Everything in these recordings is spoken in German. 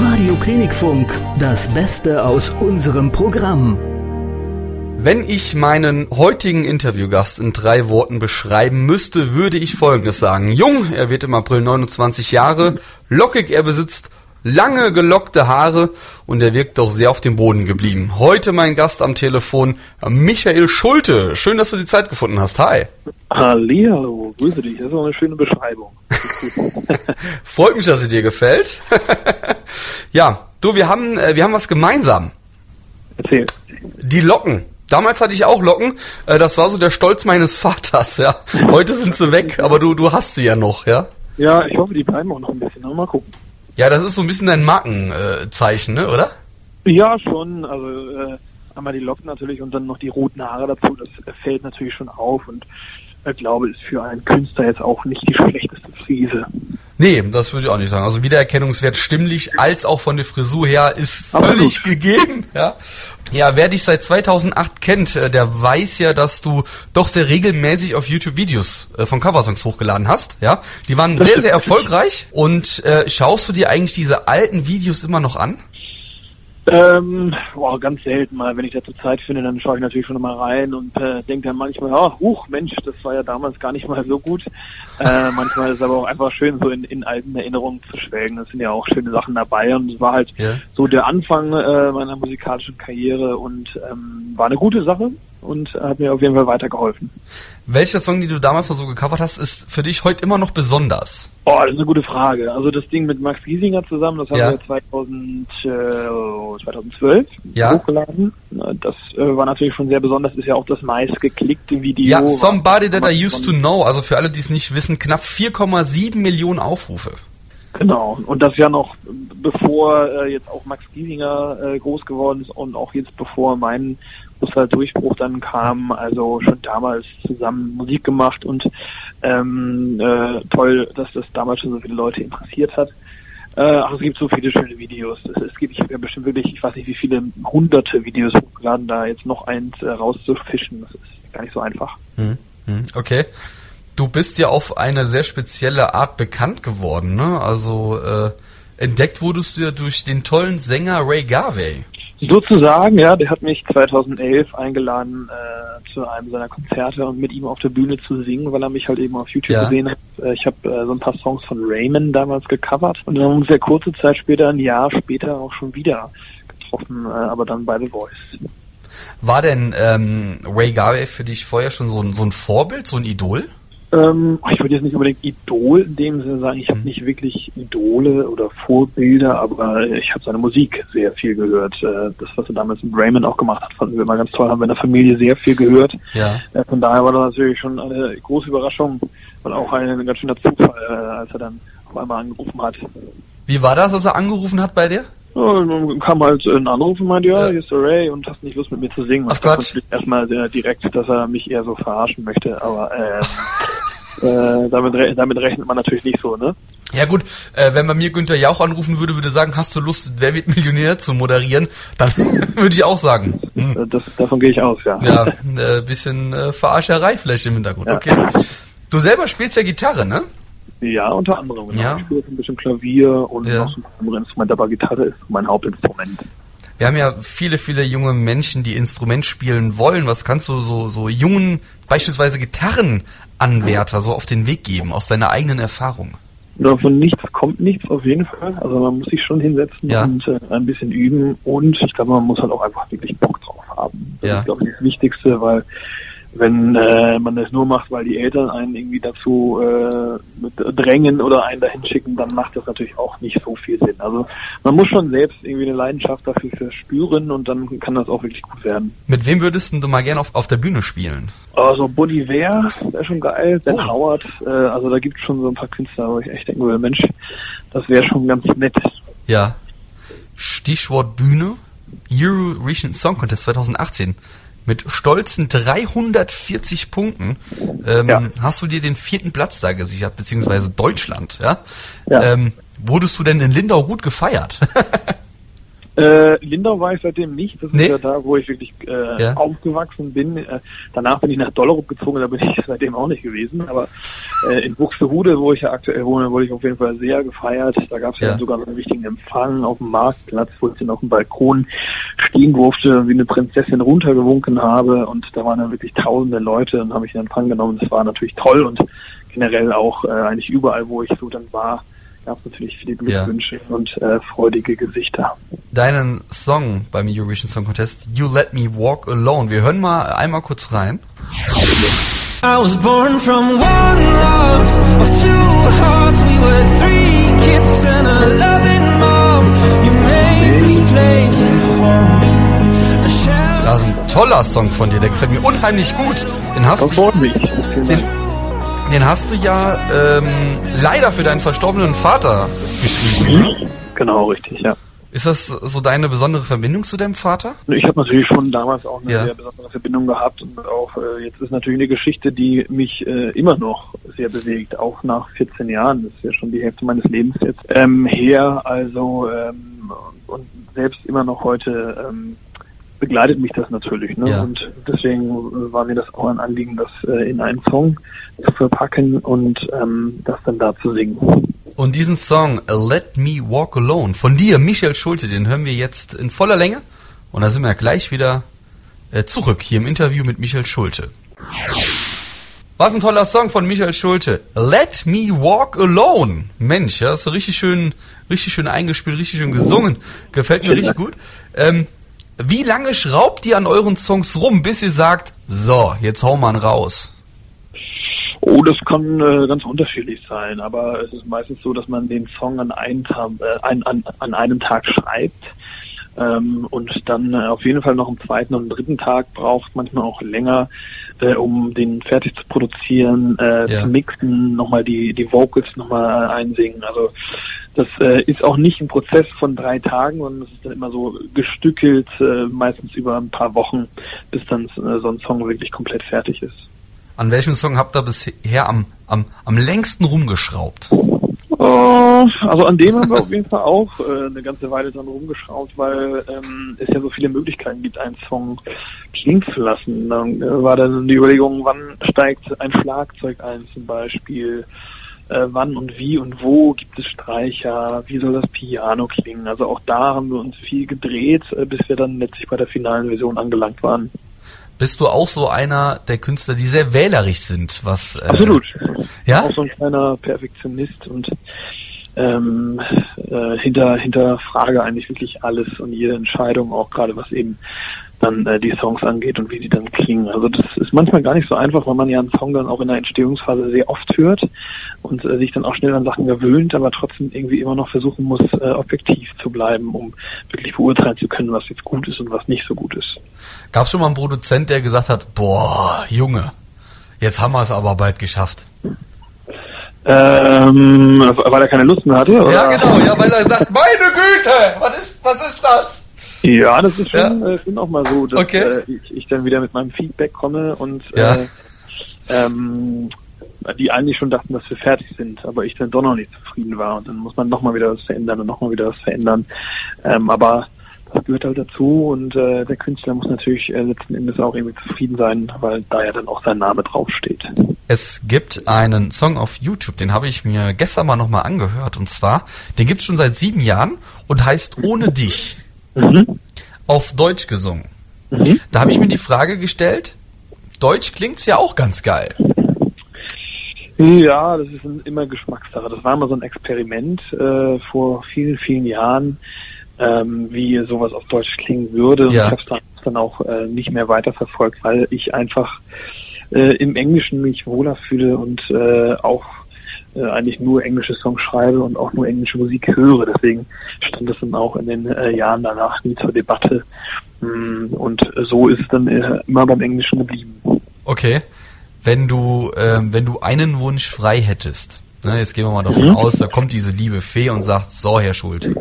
Radio Klinikfunk, das Beste aus unserem Programm. Wenn ich meinen heutigen Interviewgast in drei Worten beschreiben müsste, würde ich Folgendes sagen. Jung, er wird im April 29 Jahre, lockig, er besitzt lange gelockte Haare und er wirkt doch sehr auf dem Boden geblieben. Heute mein Gast am Telefon, Michael Schulte. Schön, dass du die Zeit gefunden hast. Hi. Hallihallo, grüße dich. Das ist auch eine schöne Beschreibung. Freut mich, dass sie dir gefällt. ja, du, wir haben, äh, wir haben was gemeinsam. Erzähl. Die Locken. Damals hatte ich auch Locken. Äh, Das war so der Stolz meines Vaters, ja. Heute sind sie weg, aber du, du hast sie ja noch, ja. Ja, ich hoffe, die bleiben auch noch ein bisschen. Mal gucken. Ja, das ist so ein bisschen dein Markenzeichen, ne, oder? Ja, schon. Also äh, einmal die Locken natürlich und dann noch die roten Haare dazu. Das äh, fällt natürlich schon auf und ich glaube, ist für einen Künstler jetzt auch nicht die schlechteste Frise. Nee, das würde ich auch nicht sagen. Also Wiedererkennungswert stimmlich als auch von der Frisur her ist völlig gegeben. Ja. ja, wer dich seit 2008 kennt, äh, der weiß ja, dass du doch sehr regelmäßig auf YouTube Videos äh, von Coversongs hochgeladen hast. Ja, die waren sehr, sehr erfolgreich. Und äh, schaust du dir eigentlich diese alten Videos immer noch an? Ähm, boah, ganz selten mal. Wenn ich dazu Zeit finde, dann schaue ich natürlich schon mal rein und äh, denke dann manchmal, ja, huch, Mensch, das war ja damals gar nicht mal so gut. Äh, manchmal ist es aber auch einfach schön, so in, in alten Erinnerungen zu schwelgen. Das sind ja auch schöne Sachen dabei und es war halt Ja. so der Anfang äh, meiner musikalischen Karriere und ähm, war eine gute Sache und hat mir auf jeden Fall weitergeholfen. Welcher Song, den du damals mal so gecovert hast, ist für dich heute immer noch besonders? Oh, das ist eine gute Frage. Also das Ding mit Max Giesinger zusammen, das haben Ja. wir 2000, äh, 2012 Ja. hochgeladen. Das äh, war natürlich schon sehr besonders. Ist ja auch das meist geklickte Video. Ja, Somebody That I Used to Know, also für alle, die es nicht wissen, knapp 4,7 Millionen Aufrufe. Genau. Und das ja noch bevor äh, jetzt auch Max Giesinger äh, groß geworden ist und auch jetzt bevor mein großer Durchbruch dann kam. Also schon damals zusammen Musik gemacht und ähm, äh, toll, dass das damals schon so viele Leute interessiert hat. Äh, ach, es gibt so viele schöne Videos. Es, es gibt, ich habe ja bestimmt wirklich, ich weiß nicht, wie viele hunderte Videos hochgeladen, da jetzt noch eins äh, rauszufischen. Das ist gar nicht so einfach. Hm, hm, Okay. Du bist ja auf eine sehr spezielle Art bekannt geworden, ne? Also äh, entdeckt wurdest du ja durch den tollen Sänger Ray Garvey. Sozusagen, ja, der hat mich 2011 eingeladen äh, zu einem seiner Konzerte und mit ihm auf der Bühne zu singen, weil er mich halt eben auf YouTube Ja. gesehen hat. Äh, ich habe äh, so ein paar Songs von Raymond damals gecovert und dann sehr kurze Zeit später, ein Jahr später auch schon wieder getroffen, äh, aber dann bei The Voice. War denn ähm, Ray Garvey für dich vorher schon so ein, so ein Vorbild, so ein Idol? Ähm, ich würde jetzt nicht unbedingt Idol in dem Sinne sagen, ich habe nicht wirklich Idole oder Vorbilder, aber ich habe seine Musik sehr viel gehört. Äh, das, was er damals mit Raymond auch gemacht hat, fanden wir immer ganz toll, haben wir in der Familie sehr viel gehört. Ja. Äh, Von daher war das natürlich schon eine große Überraschung und auch ein, ganz schöner Zufall, äh, als er dann auf einmal angerufen hat. Wie war das, als er angerufen hat bei dir? Und kam halt ein Anruf und meinte, ja, hier ist der Ray und hast nicht Lust mit mir zu singen. Ach Gott. Erstmal äh, direkt, dass er mich eher so verarschen möchte, aber ähm, äh, damit, damit rechnet man natürlich nicht so, ne? Ja gut, äh, wenn bei mir Günther Jauch anrufen würde, würde sagen, hast du Lust, Wer wird Millionär zu moderieren, dann würde ich auch sagen. Hm. Äh, Das, davon gehe ich aus, ja. Ja, äh, bisschen äh, Verarscherei vielleicht im Hintergrund. Ja. Okay. Du selber spielst ja Gitarre, ne? Ja, unter anderem. Genau. Ja. Ich spiele ein bisschen Klavier und Ja. noch so ein paar andere Instrumente, aber Gitarre ist mein Hauptinstrument. Wir haben ja viele, viele junge Menschen, die Instrument spielen wollen. Was kannst du so, so jungen, beispielsweise Gitarrenanwärter so auf den Weg geben, aus deiner eigenen Erfahrung? Davon nichts kommt nichts auf jeden Fall. Also man muss sich schon hinsetzen Ja. und äh, ein bisschen üben und ich glaube, man muss halt auch einfach wirklich Bock drauf haben. Das Ja. ist, glaube ich, das Wichtigste, weil wenn äh, man das nur macht, weil die Eltern einen irgendwie dazu äh, drängen oder einen dahin schicken, dann macht das natürlich auch nicht so viel Sinn. Also man muss schon selbst irgendwie eine Leidenschaft dafür verspüren und dann kann das auch wirklich gut werden. Mit wem würdest du mal gerne auf, auf der Bühne spielen? Also Buddy Ware wäre schon geil, Ben Oh. Howard, äh, also da gibt es schon so ein paar Künstler, wo ich echt denken würde, Mensch, das wäre schon ganz nett. Ja. Stichwort Bühne. Eurovision Song Contest 2018. Mit stolzen 340 Punkten ähm, Ja. hast du dir den vierten Platz da gesichert, beziehungsweise Deutschland, ja? Ja. Ähm, wurdest du denn in Lindau gut gefeiert? Äh, Lindau war ich seitdem nicht. Das Nee? ist ja da, wo ich wirklich äh, Ja. aufgewachsen bin. Äh, danach bin ich nach Dollerup gezogen, da bin ich seitdem auch nicht gewesen. Aber äh, in Buxtehude, wo ich ja aktuell wohne, wurde ich auf jeden Fall sehr gefeiert. Da gab es ja. Ja. sogar einen wichtigen Empfang auf dem Marktplatz, wo ich dann auf dem Balkon stehen durfte, wie eine Prinzessin runtergewunken habe. Und da waren dann wirklich tausende Leute und habe ich in Empfang genommen. Das war natürlich toll und generell auch äh, eigentlich überall, wo ich so dann war, gab es natürlich viele Ja. Glückwünsche und äh, freudige Gesichter. Deinen Song beim Eurovision Song Contest, You Let Me Walk Alone. Wir hören mal einmal kurz rein. I was born from one love of two hearts. We were three kids and a loving mom. You made this place a home. Das ist ein toller Song von dir, der gefällt mir unheimlich gut. Den hast du, den. Den hast du ja ähm, leider für deinen verstorbenen Vater geschrieben. Genau, richtig, ja. Ist das so deine besondere Verbindung zu deinem Vater? Ich habe natürlich schon damals auch eine Ja. sehr besondere Verbindung gehabt und auch äh, jetzt ist natürlich eine Geschichte, die mich äh, immer noch sehr bewegt, auch nach 14 Jahren. Das ist ja schon die Hälfte meines Lebens jetzt ähm, her. Also ähm, und selbst immer noch heute ähm, begleitet mich das natürlich. Ne? Ja. Und deswegen äh, war mir das auch ein Anliegen, das äh, in einen Song zu verpacken und ähm, das dann da zu singen. Und diesen Song Let Me Walk Alone von dir, Michael Schulte, den hören wir jetzt in voller Länge. Und da sind wir gleich wieder äh, zurück hier im Interview mit Michael Schulte. Was ein toller Song von Michael Schulte. Let Me Walk Alone. Mensch, ja, ist so richtig schön, richtig schön eingespielt, richtig schön gesungen. Gefällt mir richtig gut. Ähm, wie lange schraubt ihr an euren Songs rum, bis ihr sagt, so, jetzt hau mal raus? Oh, das kann äh, ganz unterschiedlich sein, aber es ist meistens so, dass man den Song an einem Tag, äh, ein, an, an einem Tag schreibt ähm, und dann äh, auf jeden Fall noch am zweiten und dritten Tag braucht, manchmal auch länger, äh, um den fertig zu produzieren, äh, Ja. zu mixen, nochmal die, die Vocals nochmal äh, einsingen. Also das äh, ist auch nicht ein Prozess von drei Tagen, sondern es ist dann immer so gestückelt, äh, meistens über ein paar Wochen, bis dann äh, so ein Song wirklich komplett fertig ist. An welchem Song habt ihr bisher am, am, am längsten rumgeschraubt? Oh, also an dem haben wir auf jeden Fall auch äh, eine ganze Weile dran rumgeschraubt, weil ähm, es ja so viele Möglichkeiten gibt, einen Song klingen zu lassen. Dann äh, war dann die Überlegung, wann steigt ein Schlagzeug ein zum Beispiel, äh, wann und wie und wo gibt es Streicher, wie soll das Piano klingen. Also auch da haben wir uns viel gedreht, äh, bis wir dann letztlich bei der finalen Version angelangt waren. Bist du auch so einer der Künstler, die sehr wählerisch sind, was äh, Absolut. Ja? Auch so ein kleiner Perfektionist und ähm, äh, hinter hinterfrage eigentlich wirklich alles und jede Entscheidung, auch gerade was eben dann äh, die Songs angeht und wie die dann klingen. Also das ist manchmal gar nicht so einfach, weil man ja einen Song dann auch in der Entstehungsphase sehr oft hört und äh, sich dann auch schnell an Sachen gewöhnt, aber trotzdem irgendwie immer noch versuchen muss, äh, objektiv zu bleiben, um wirklich beurteilen zu können, was jetzt gut ist und was nicht so gut ist. Gab es schon mal einen Produzent, der gesagt hat, boah, Junge, jetzt haben wir es aber bald geschafft. Ähm, weil er keine Lust mehr hatte? Oder? Ja, genau, ja, weil er sagt, meine Güte, was ist, was ist das? Ja, das ist schon, Ja. äh, schon auch mal so, dass Okay. äh, ich, ich dann wieder mit meinem Feedback komme und Ja. äh, ähm, die eigentlich schon dachten, dass wir fertig sind, aber ich dann doch noch nicht zufrieden war und dann muss man nochmal wieder was verändern und nochmal wieder was verändern. Ähm, aber das gehört halt dazu und äh, der Künstler muss natürlich äh, letzten Endes auch irgendwie zufrieden sein, weil da ja dann auch sein Name draufsteht. Es gibt einen Song auf YouTube, den habe ich mir gestern mal nochmal angehört. Und zwar, den gibt's schon seit sieben Jahren und heißt Ohne dich. Mhm. Auf Deutsch gesungen. Mhm. Da habe ich mir die Frage gestellt, Deutsch klingt's ja auch ganz geil. Ja, das ist immer Geschmackssache. Das war immer so ein Experiment äh, vor vielen, vielen Jahren, ähm, wie sowas auf Deutsch klingen würde. Und Ja. ich habe es dann, dann auch äh, nicht mehr weiterverfolgt, weil ich einfach äh, im Englischen mich wohler fühle und äh, auch äh, eigentlich nur englische Songs schreibe und auch nur englische Musik höre. Deswegen stand das dann auch in den äh, Jahren danach nie zur Debatte. Mm, Und so ist es dann äh, immer beim Englischen geblieben. Okay. Wenn du, ähm, wenn du einen Wunsch frei hättest, ne, jetzt gehen wir mal davon Mhm. aus, da kommt diese liebe Fee und sagt, so Herr Schulte,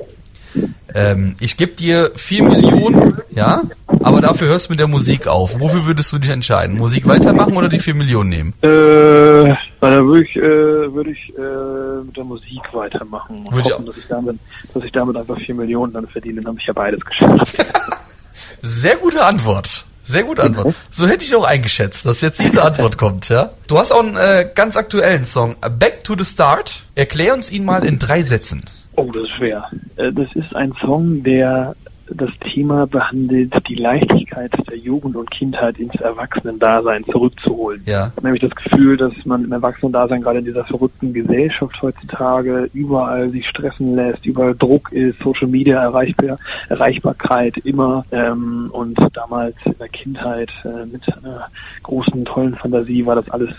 ähm, ich gebe dir vier Millionen, ja, aber dafür hörst du mit der Musik auf. Wofür würdest du dich entscheiden? Musik weitermachen oder die vier Millionen nehmen? Äh, da würde ich, äh, würde ich äh, mit der Musik weitermachen und Würde ich hoffen, dass ich damit, dass ich damit einfach vier Millionen dann verdiene, dann habe ich ja beides geschafft. Sehr gute Antwort. Sehr gute Antwort. So hätte ich auch eingeschätzt, dass jetzt diese Antwort kommt, ja? Du hast auch einen äh, ganz aktuellen Song, Back to the Start. Erklär uns ihn mal in drei Sätzen. Oh, das ist schwer. Äh, Das ist ein Song, der das Thema behandelt, die Leichtigkeit der Jugend und Kindheit ins Erwachsenendasein zurückzuholen. Ja. Nämlich das Gefühl, dass man im Erwachsenendasein gerade in dieser verrückten Gesellschaft heutzutage überall sich stressen lässt, überall Druck ist, Social Media Erreichbar Erreichbarkeit immer ähm, und damals in der Kindheit äh, mit einer großen, tollen Fantasie war das alles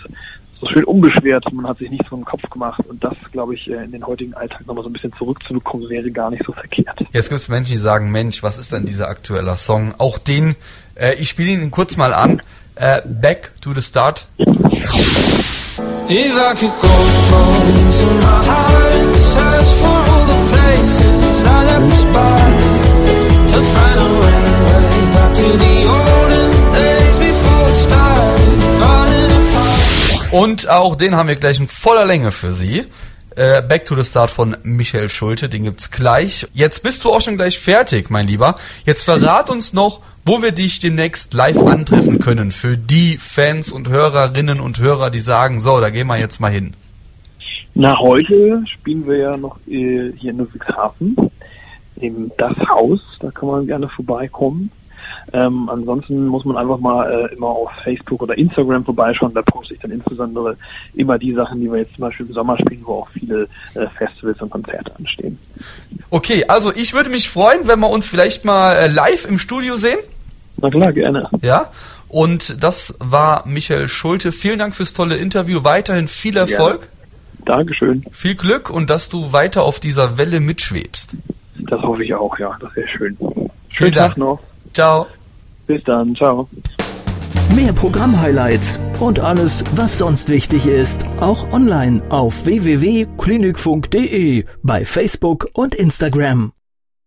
so schön unbeschwert, man hat sich nicht so einen Kopf gemacht und das, glaube ich, äh, in den heutigen Alltag nochmal so ein bisschen zurückzubekommen, wäre gar nicht so verkehrt. Jetzt gibt es Menschen, die sagen, Mensch, was ist denn dieser aktuelle Song? Auch den, äh, ich spiele ihn kurz mal an. Äh, Back to the Start. If I could go, go into my heart and search for all the places I left spot to find Und auch den haben wir gleich in voller Länge für Sie. Äh, Back to the Start von Michael Schulte, den gibt's gleich. Jetzt bist du auch schon gleich fertig, mein Lieber. Jetzt verrat uns noch, wo wir dich demnächst live antreffen können. Für die Fans und Hörerinnen und Hörer, die sagen, so, da gehen wir jetzt mal hin. Na, heute spielen wir ja noch äh, hier in Ludwigshafen, im Das Haus, da kann man gerne vorbeikommen. Ähm, ansonsten muss man einfach mal äh, immer auf Facebook oder Instagram vorbeischauen. Da poste ich dann insbesondere immer die Sachen, die wir jetzt zum Beispiel im Sommer spielen, wo auch viele äh, Festivals und Konzerte anstehen. Okay, also ich würde mich freuen, wenn wir uns vielleicht mal äh, live im Studio sehen. Na klar, gerne. Ja. Und das war Michael Schulte. Vielen Dank fürs tolle Interview. Weiterhin viel Erfolg, Dankeschön. viel Glück und dass du weiter auf dieser Welle mitschwebst. Das hoffe ich auch, ja. Das wäre schön. Vielen Schönen Dank. Tag noch. Ciao. Bis dann. Ciao. Mehr Programm-Highlights und alles, was sonst wichtig ist, auch online auf www.klinikfunk.de, bei Facebook und Instagram.